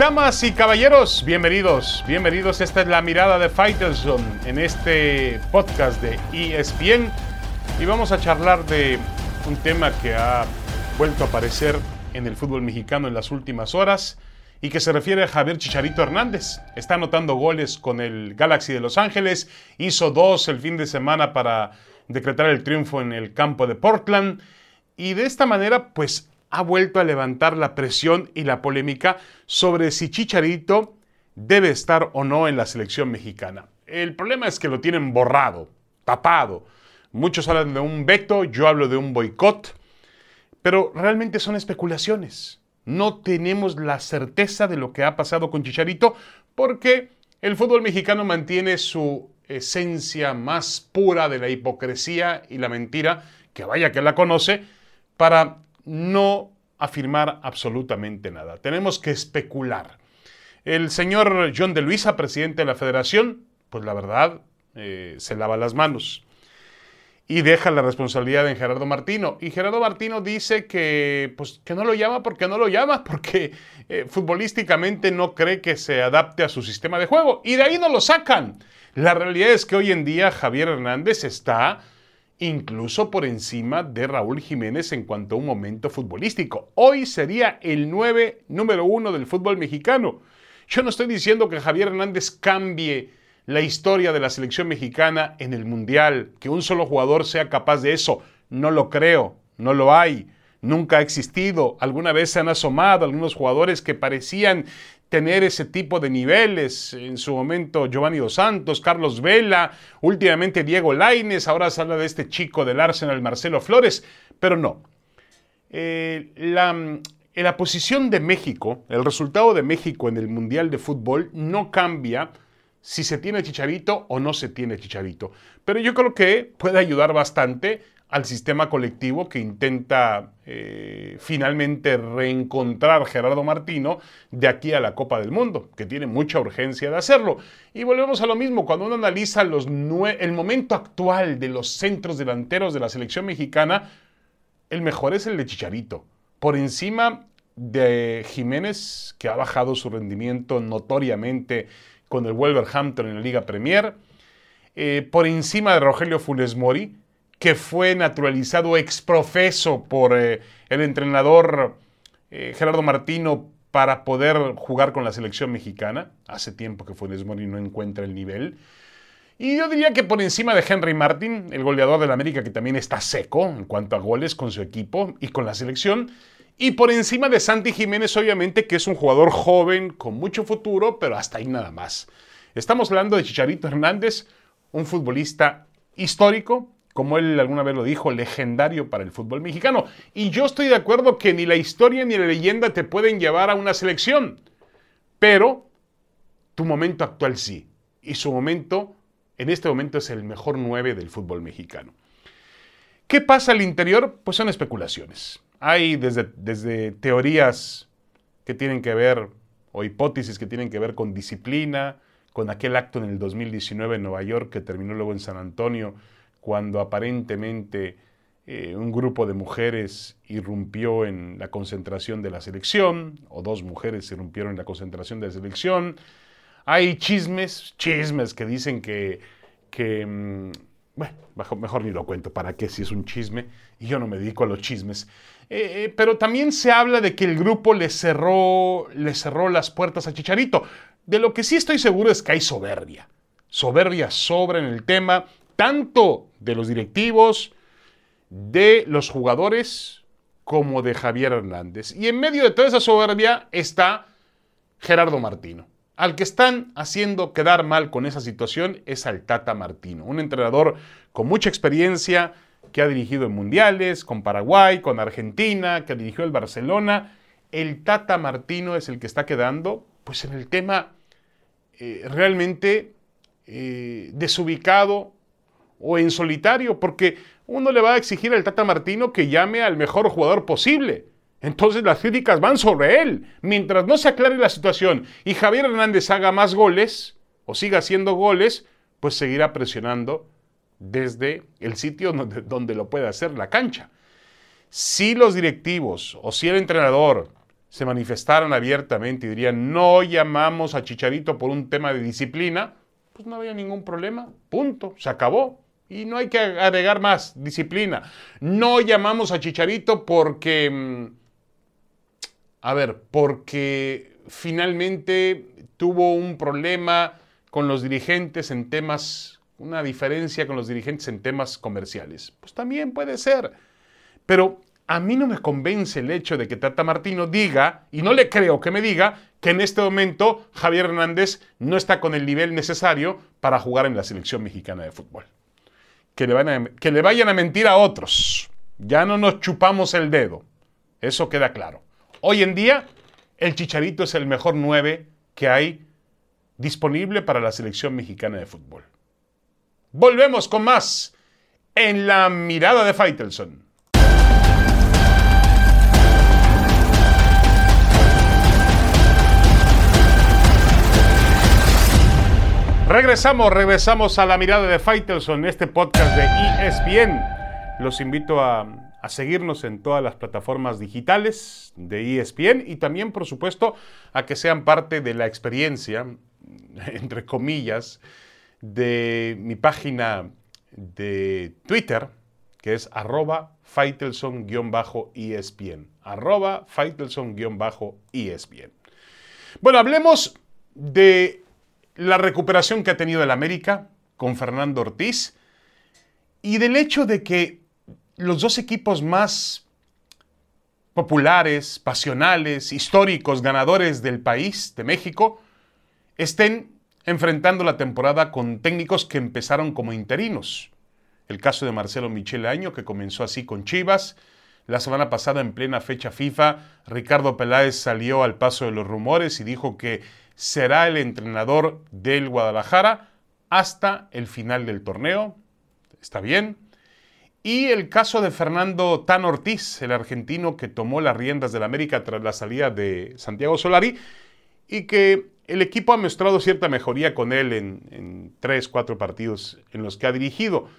Damas y caballeros, bienvenidos, bienvenidos. Esta es la mirada de Fighterson en este podcast de ESPN y vamos a charlar de un tema que ha vuelto a aparecer en el fútbol mexicano en las últimas horas y que se refiere a Javier Chicharito Hernández. Está anotando goles con el Galaxy de Los Ángeles, hizo dos el fin de semana para decretar el triunfo en el campo de Portland y de esta manera pues ha vuelto a levantar la presión y la polémica sobre si Chicharito debe estar o no en la selección mexicana. El problema es que lo tienen borrado, tapado. Muchos hablan de un veto, yo hablo de un boicot, pero realmente son especulaciones. No tenemos la certeza de lo que ha pasado con Chicharito porque el fútbol mexicano mantiene su esencia más pura de la hipocresía y la mentira, que vaya que la conoce, para no afirmar absolutamente nada. Tenemos que especular. El señor John de Luisa, presidente de la federación, pues la verdad, eh, se lava las manos y deja la responsabilidad en Gerardo Martino. Y Gerardo Martino dice que, pues, que no lo llama porque no lo llama, porque eh, futbolísticamente no cree que se adapte a su sistema de juego. Y de ahí no lo sacan. La realidad es que hoy en día Javier Hernández está incluso por encima de Raúl Jiménez en cuanto a un momento futbolístico. Hoy sería el 9 número uno del fútbol mexicano. Yo no estoy diciendo que Javier Hernández cambie la historia de la selección mexicana en el Mundial, que un solo jugador sea capaz de eso. No lo creo, no lo hay, nunca ha existido. Alguna vez se han asomado algunos jugadores que parecían tener ese tipo de niveles. En su momento Giovanni Dos Santos, Carlos Vela, últimamente Diego Laines, ahora se habla de este chico del Arsenal, Marcelo Flores, pero no. Eh, la, la posición de México, el resultado de México en el Mundial de Fútbol no cambia si se tiene chicharito o no se tiene chicharito. Pero yo creo que puede ayudar bastante al sistema colectivo que intenta eh, finalmente reencontrar Gerardo Martino de aquí a la Copa del Mundo, que tiene mucha urgencia de hacerlo. Y volvemos a lo mismo, cuando uno analiza el momento actual de los centros delanteros de la selección mexicana, el mejor es el de Chicharito, por encima de Jiménez, que ha bajado su rendimiento notoriamente con el Wolverhampton en la Liga Premier, eh, por encima de Rogelio Funes Mori, que fue naturalizado exprofeso por eh, el entrenador eh, Gerardo Martino para poder jugar con la selección mexicana. Hace tiempo que Funes Mori no encuentra el nivel. Y yo diría que por encima de Henry Martin, el goleador del América que también está seco en cuanto a goles con su equipo y con la selección. Y por encima de Santi Jiménez, obviamente, que es un jugador joven, con mucho futuro, pero hasta ahí nada más. Estamos hablando de Chicharito Hernández, un futbolista histórico, como él alguna vez lo dijo, legendario para el fútbol mexicano. Y yo estoy de acuerdo que ni la historia ni la leyenda te pueden llevar a una selección, pero tu momento actual sí. Y su momento, en este momento, es el mejor 9 del fútbol mexicano. ¿Qué pasa al interior? Pues son especulaciones. Hay desde, desde teorías que tienen que ver, o hipótesis que tienen que ver con disciplina, con aquel acto en el 2019 en Nueva York que terminó luego en San Antonio, cuando aparentemente eh, un grupo de mujeres irrumpió en la concentración de la selección, o dos mujeres irrumpieron en la concentración de la selección. Hay chismes, chismes que dicen que, mm, bueno, mejor ni lo cuento, ¿para qué si es un chisme? Y yo no me dedico a los chismes. Eh, eh, pero también se habla de que el grupo le cerró, le cerró las puertas a Chicharito. De lo que sí estoy seguro es que hay soberbia. Soberbia sobra en el tema tanto de los directivos, de los jugadores, como de Javier Hernández. Y en medio de toda esa soberbia está Gerardo Martino. Al que están haciendo quedar mal con esa situación es al Tata Martino, un entrenador con mucha experiencia, que ha dirigido en mundiales, con Paraguay, con Argentina, que dirigió el Barcelona. El Tata Martino es el que está quedando, pues en el tema eh, realmente eh, desubicado, o en solitario, porque uno le va a exigir al Tata Martino que llame al mejor jugador posible. Entonces las críticas van sobre él. Mientras no se aclare la situación y Javier Hernández haga más goles o siga haciendo goles, pues seguirá presionando desde el sitio donde, lo puede hacer, la cancha. Si los directivos o si el entrenador se manifestaran abiertamente y dirían, no llamamos a Chicharito por un tema de disciplina, pues no había ningún problema, punto, se acabó. Y no hay que agregar más disciplina. No llamamos a Chicharito porque, mm, a ver, porque finalmente tuvo un problema con los dirigentes en temas, una diferencia con los dirigentes en temas comerciales. Pues también puede ser. Pero a mí no me convence el hecho de que Tata Martino diga, y no le creo que me diga, que en este momento Javier Hernández no está con el nivel necesario para jugar en la selección mexicana de fútbol que le, que le vayan a mentir a otros. Ya no nos chupamos el dedo. Eso queda claro. Hoy en día, el Chicharito es el mejor 9 que hay disponible para la selección mexicana de fútbol. Volvemos con más en la mirada de Faitelson. Regresamos, regresamos a la mirada de Faitelson, este podcast de ESPN. Los invito a, seguirnos en todas las plataformas digitales de ESPN y también, por supuesto, a que sean parte de la experiencia, entre comillas, de mi página de Twitter, que es arroba Faitelson-ESPN. Arroba Faitelson-ESPN. Bueno, hablemos de la recuperación que ha tenido el América con Fernando Ortiz y del hecho de que los dos equipos más populares, pasionales, históricos, ganadores del país, de México, estén enfrentando la temporada con técnicos que empezaron como interinos. El caso de Marcelo Michele Año, que comenzó así con Chivas. La semana pasada, en plena fecha FIFA, Ricardo Peláez salió al paso de los rumores y dijo que será el entrenador del Guadalajara hasta el final del torneo. Está bien. Y el caso de Fernando Tan Ortiz, el argentino que tomó las riendas del América tras la salida de Santiago Solari y que el equipo ha mostrado cierta mejoría con él en, tres, cuatro partidos en los que ha dirigido,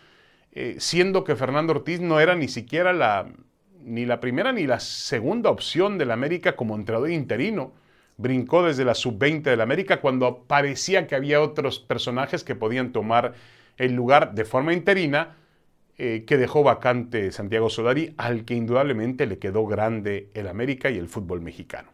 eh, siendo que Fernando Ortiz no era ni siquiera la, ni la primera ni la segunda opción del América como entrenador interino brincó desde la sub-20 del América cuando parecía que había otros personajes que podían tomar el lugar de forma interina eh, que dejó vacante Santiago Solari, al que indudablemente le quedó grande el América y el fútbol mexicano.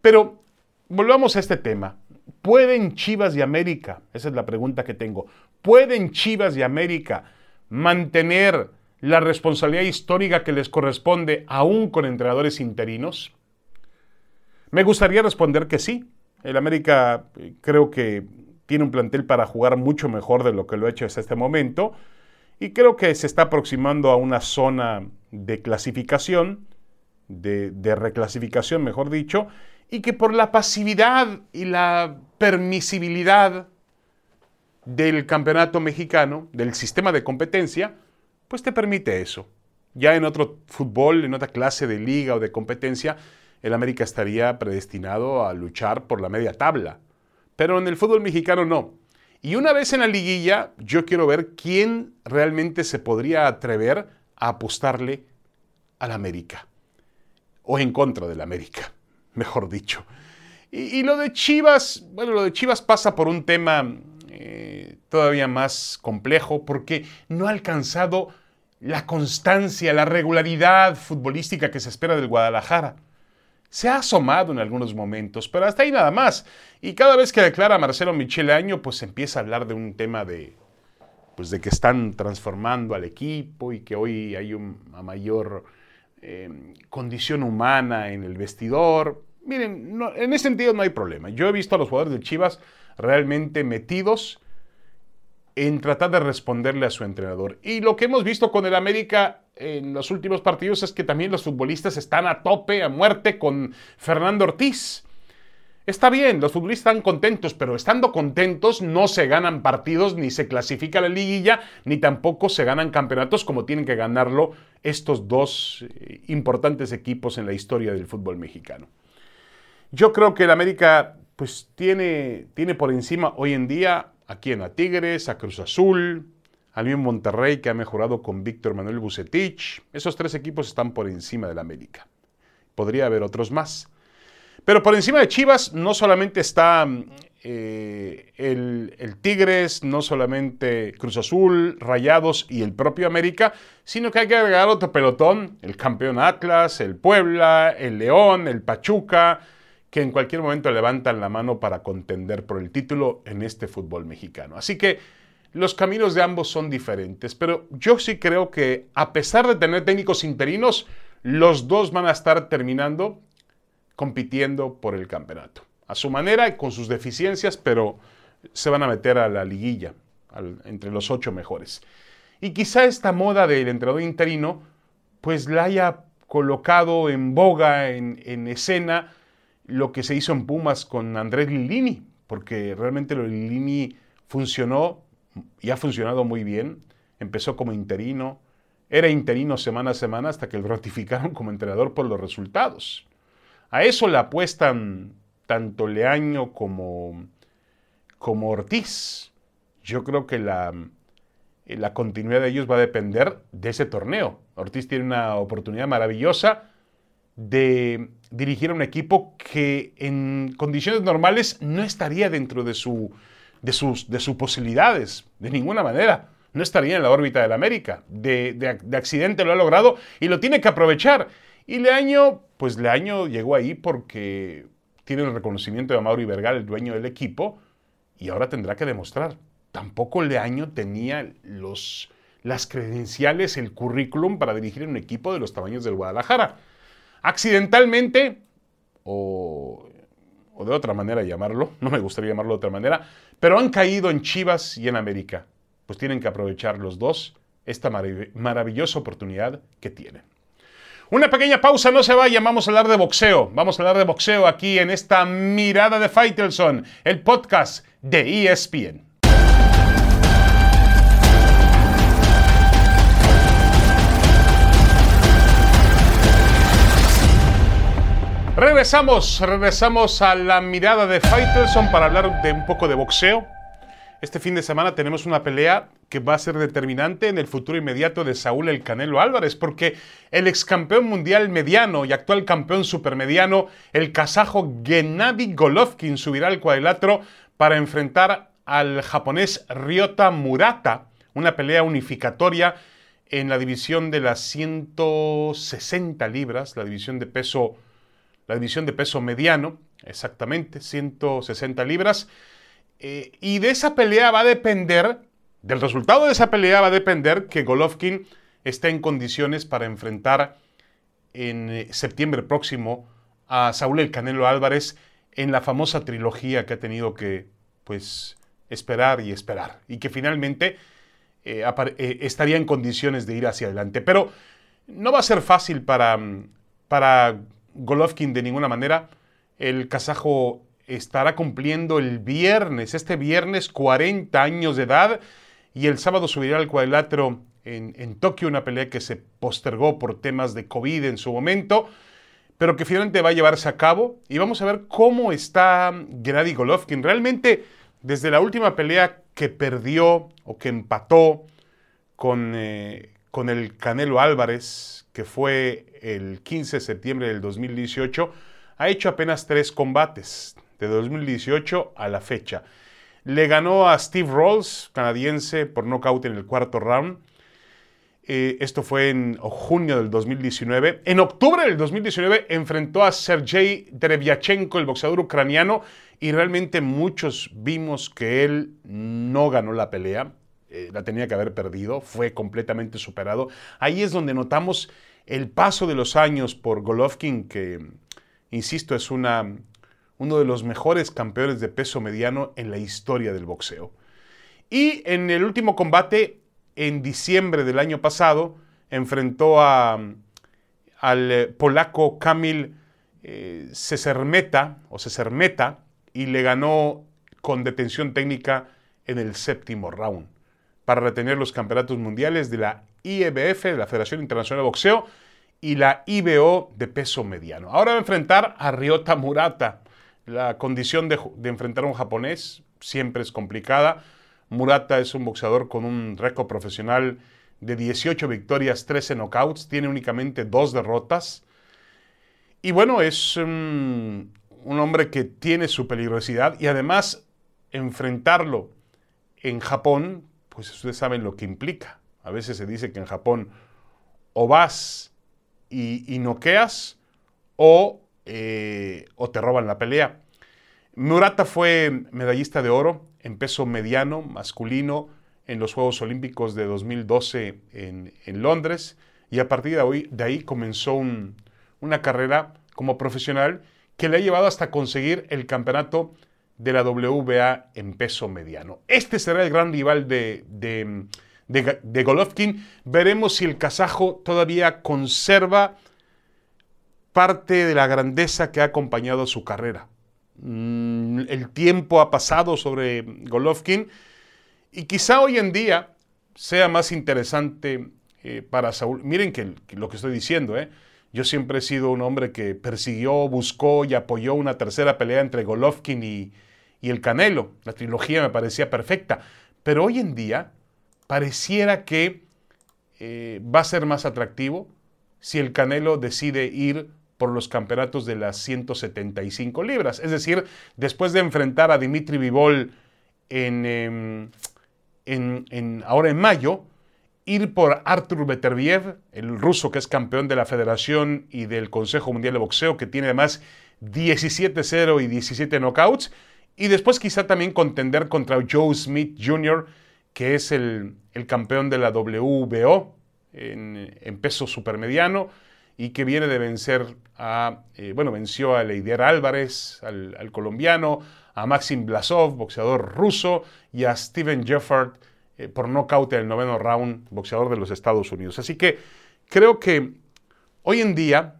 Pero volvamos a este tema. ¿Pueden Chivas y América, esa es la pregunta que tengo, ¿pueden Chivas y América mantener la responsabilidad histórica que les corresponde aún con entrenadores interinos? Me gustaría responder que sí. El América eh, creo que tiene un plantel para jugar mucho mejor de lo que lo ha hecho hasta este momento y creo que se está aproximando a una zona de clasificación, de, de reclasificación, mejor dicho, y que por la pasividad y la permisibilidad del campeonato mexicano, del sistema de competencia, pues te permite eso. Ya en otro fútbol, en otra clase de liga o de competencia, el América estaría predestinado a luchar por la media tabla. Pero en el fútbol mexicano no. Y una vez en la liguilla, yo quiero ver quién realmente se podría atrever a apostarle al América. O en contra del América, mejor dicho. Y, lo de Chivas, bueno, lo de Chivas pasa por un tema eh, todavía más complejo porque no ha alcanzado la constancia, la regularidad futbolística que se espera del Guadalajara. Se ha asomado en algunos momentos, pero hasta ahí nada más. Y cada vez que declara Marcelo Michele Año, pues empieza a hablar de un tema de, pues de que están transformando al equipo y que hoy hay una mayor em, condición humana en el vestidor. Miren, en ese sentido no hay problema. Yo he visto a los jugadores de Chivas realmente metidos en tratar de responderle a su entrenador. Y lo que hemos visto con el América en los últimos partidos es que también los futbolistas están a tope, a muerte con Fernando Ortiz. Está bien, los futbolistas están contentos, pero estando contentos no se ganan partidos, ni se clasifica la liguilla, ni tampoco se ganan campeonatos como tienen que ganarlo estos dos eh, importantes equipos en la historia del fútbol mexicano. Yo creo que el América pues tiene, tiene por encima hoy en día aquí en a Tigres, a Cruz Azul, al mismo Monterrey que ha mejorado con Víctor Manuel Bucetich. Esos tres equipos están por encima del América. Podría haber otros más. Pero por encima de Chivas no solamente está eh, el, Tigres, no solamente Cruz Azul, Rayados y el propio América, sino que hay que agregar otro pelotón, el campeón Atlas, el Puebla, el León, el Pachuca, que en cualquier momento levantan la mano para contender por el título en este fútbol mexicano. Así que los caminos de ambos son diferentes, pero yo sí creo que a pesar de tener técnicos interinos, los dos van a estar terminando compitiendo por el campeonato a su manera y con sus deficiencias, pero se van a meter a la liguilla, entre los ocho mejores. Y quizá esta moda del entrenador interino, pues la haya colocado en boga, en, escena, lo que se hizo en Pumas con Andrés Lilini, porque realmente lo funcionó y ha funcionado muy bien. Empezó como interino, era interino semana a semana hasta que lo ratificaron como entrenador por los resultados. A eso le apuestan tanto Leaño como, como Ortiz. Yo creo que la, la continuidad de ellos va a depender de ese torneo. Ortiz tiene una oportunidad maravillosa de dirigir a un equipo que en condiciones normales no estaría dentro de, su, de, sus, de sus posibilidades, de ninguna manera. No estaría en la órbita del América. De, de, accidente lo ha logrado y lo tiene que aprovechar. Y Leaño, pues Leaño llegó ahí porque tiene el reconocimiento de Mauri Vergal, el dueño del equipo, y ahora tendrá que demostrar. Tampoco Leaño tenía los, las credenciales, el currículum para dirigir un equipo de los tamaños del Guadalajara. Accidentalmente, o, o de otra manera llamarlo, no me gustaría llamarlo de otra manera, pero han caído en Chivas y en América. Pues tienen que aprovechar los dos esta maravillosa oportunidad que tienen. Una pequeña pausa, no se vayan, vamos a hablar de boxeo. Vamos a hablar de boxeo aquí en esta mirada de Faitelson, el podcast de ESPN. Regresamos, regresamos a la mirada de Faitelson para hablar de un poco de boxeo. Este fin de semana tenemos una pelea que va a ser determinante en el futuro inmediato de Saúl El Canelo Álvarez, porque el ex campeón mundial mediano y actual campeón supermediano, el kazajo Gennady Golovkin, subirá al cuadrilátero para enfrentar al japonés Ryota Murata, una pelea unificatoria en la división de las 160 libras, la división de peso, la división de peso mediano, exactamente, 160 libras. Eh, y de esa pelea va a depender, del resultado de esa pelea va a depender que Golovkin esté en condiciones para enfrentar en eh, septiembre próximo a Saúl El Canelo Álvarez en la famosa trilogía que ha tenido que, pues, esperar y esperar. Y que finalmente eh, estaría en condiciones de ir hacia adelante. Pero no va a ser fácil para, para Golovkin de ninguna manera. El kazajo estará cumpliendo el viernes, este viernes 40 años de edad y el sábado subirá al cuadrilátero en, en Tokio, una pelea que se postergó por temas de COVID en su momento, pero que finalmente va a llevarse a cabo y vamos a ver cómo está Gennady Golovkin. Realmente, desde la última pelea que perdió o que empató con, eh, con el Canelo Álvarez, que fue el 15 de septiembre del 2018, ha hecho apenas tres combates de 2018 a la fecha. Le ganó a Steve Rolls, canadiense, por nocaut en el cuarto round. Eh, esto fue en junio del 2019. En octubre del 2019 enfrentó a Sergei Derevyachenko, el boxeador ucraniano, y realmente muchos vimos que él no ganó la pelea. Eh, la tenía que haber perdido, fue completamente superado. Ahí es donde notamos el paso de los años por Golovkin, que, insisto, es una uno de los mejores campeones de peso mediano en la historia del boxeo. Y en el último combate, en diciembre del año pasado, enfrentó a, al eh, polaco Kamil eh, o y le ganó con detención técnica en el séptimo round para retener los campeonatos mundiales de la IEBF, de la Federación Internacional de Boxeo, y la IBO de peso mediano. Ahora va a enfrentar a Ryota Murata, la condición de, enfrentar a un japonés siempre es complicada. Murata es un boxeador con un récord profesional de 18 victorias, 13 knockouts, tiene únicamente dos derrotas. Y bueno, es un, un hombre que tiene su peligrosidad y además enfrentarlo en Japón, pues ustedes saben lo que implica. A veces se dice que en Japón o vas y, noqueas o, eh, o te roban la pelea. Murata fue medallista de oro en peso mediano masculino en los Juegos Olímpicos de 2012 en, Londres y a partir de ahí, de ahí comenzó una carrera como profesional que le ha llevado hasta conseguir el campeonato de la WBA en peso mediano. Este será el gran rival de, de, Golovkin. Veremos si el kazajo todavía conserva parte de la grandeza que ha acompañado su carrera. Mm, el tiempo ha pasado sobre Golovkin y quizá hoy en día sea más interesante eh, para Saúl. Miren que, lo que estoy diciendo, ¿eh? yo siempre he sido un hombre que persiguió, buscó y apoyó una tercera pelea entre Golovkin y, el Canelo. La trilogía me parecía perfecta. Pero hoy en día pareciera que eh, va a ser más atractivo si el Canelo decide ir por los campeonatos de las 175 libras. Es decir, después de enfrentar a Dimitri Vivol em, en, en, ahora en mayo, ir por Artur Beterbiev, el ruso que es campeón de la Federación y del Consejo Mundial de Boxeo, que tiene además 17-0 y 17 knockouts, y después quizá también contender contra Joe Smith Jr., que es el, campeón de la WBO en, peso supermediano y que viene de vencer a, eh, bueno, venció a Leider Álvarez, al, colombiano, a Maxim Blasov, boxeador ruso, y a Steven Jeffert eh, por nocaut en el noveno round, boxeador de los Estados Unidos. Así que creo que hoy en día,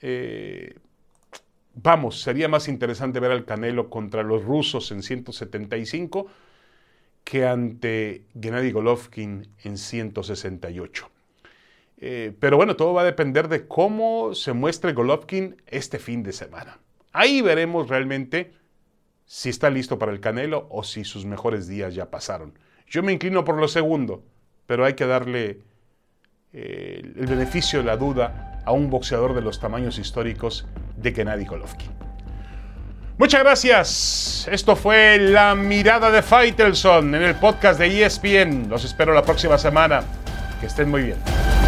eh, vamos, sería más interesante ver al Canelo contra los rusos en 175 que ante Gennady Golovkin en 168. Eh, pero bueno, todo va a depender de cómo se muestre Golovkin este fin de semana. Ahí veremos realmente si está listo para el Canelo o si sus mejores días ya pasaron. Yo me inclino por lo segundo, pero hay que darle eh, el beneficio de la duda a un boxeador de los tamaños históricos de Gennady Golovkin. Muchas gracias. Esto fue La Mirada de Faitelson en el podcast de ESPN. Los espero la próxima semana. Que estén muy bien.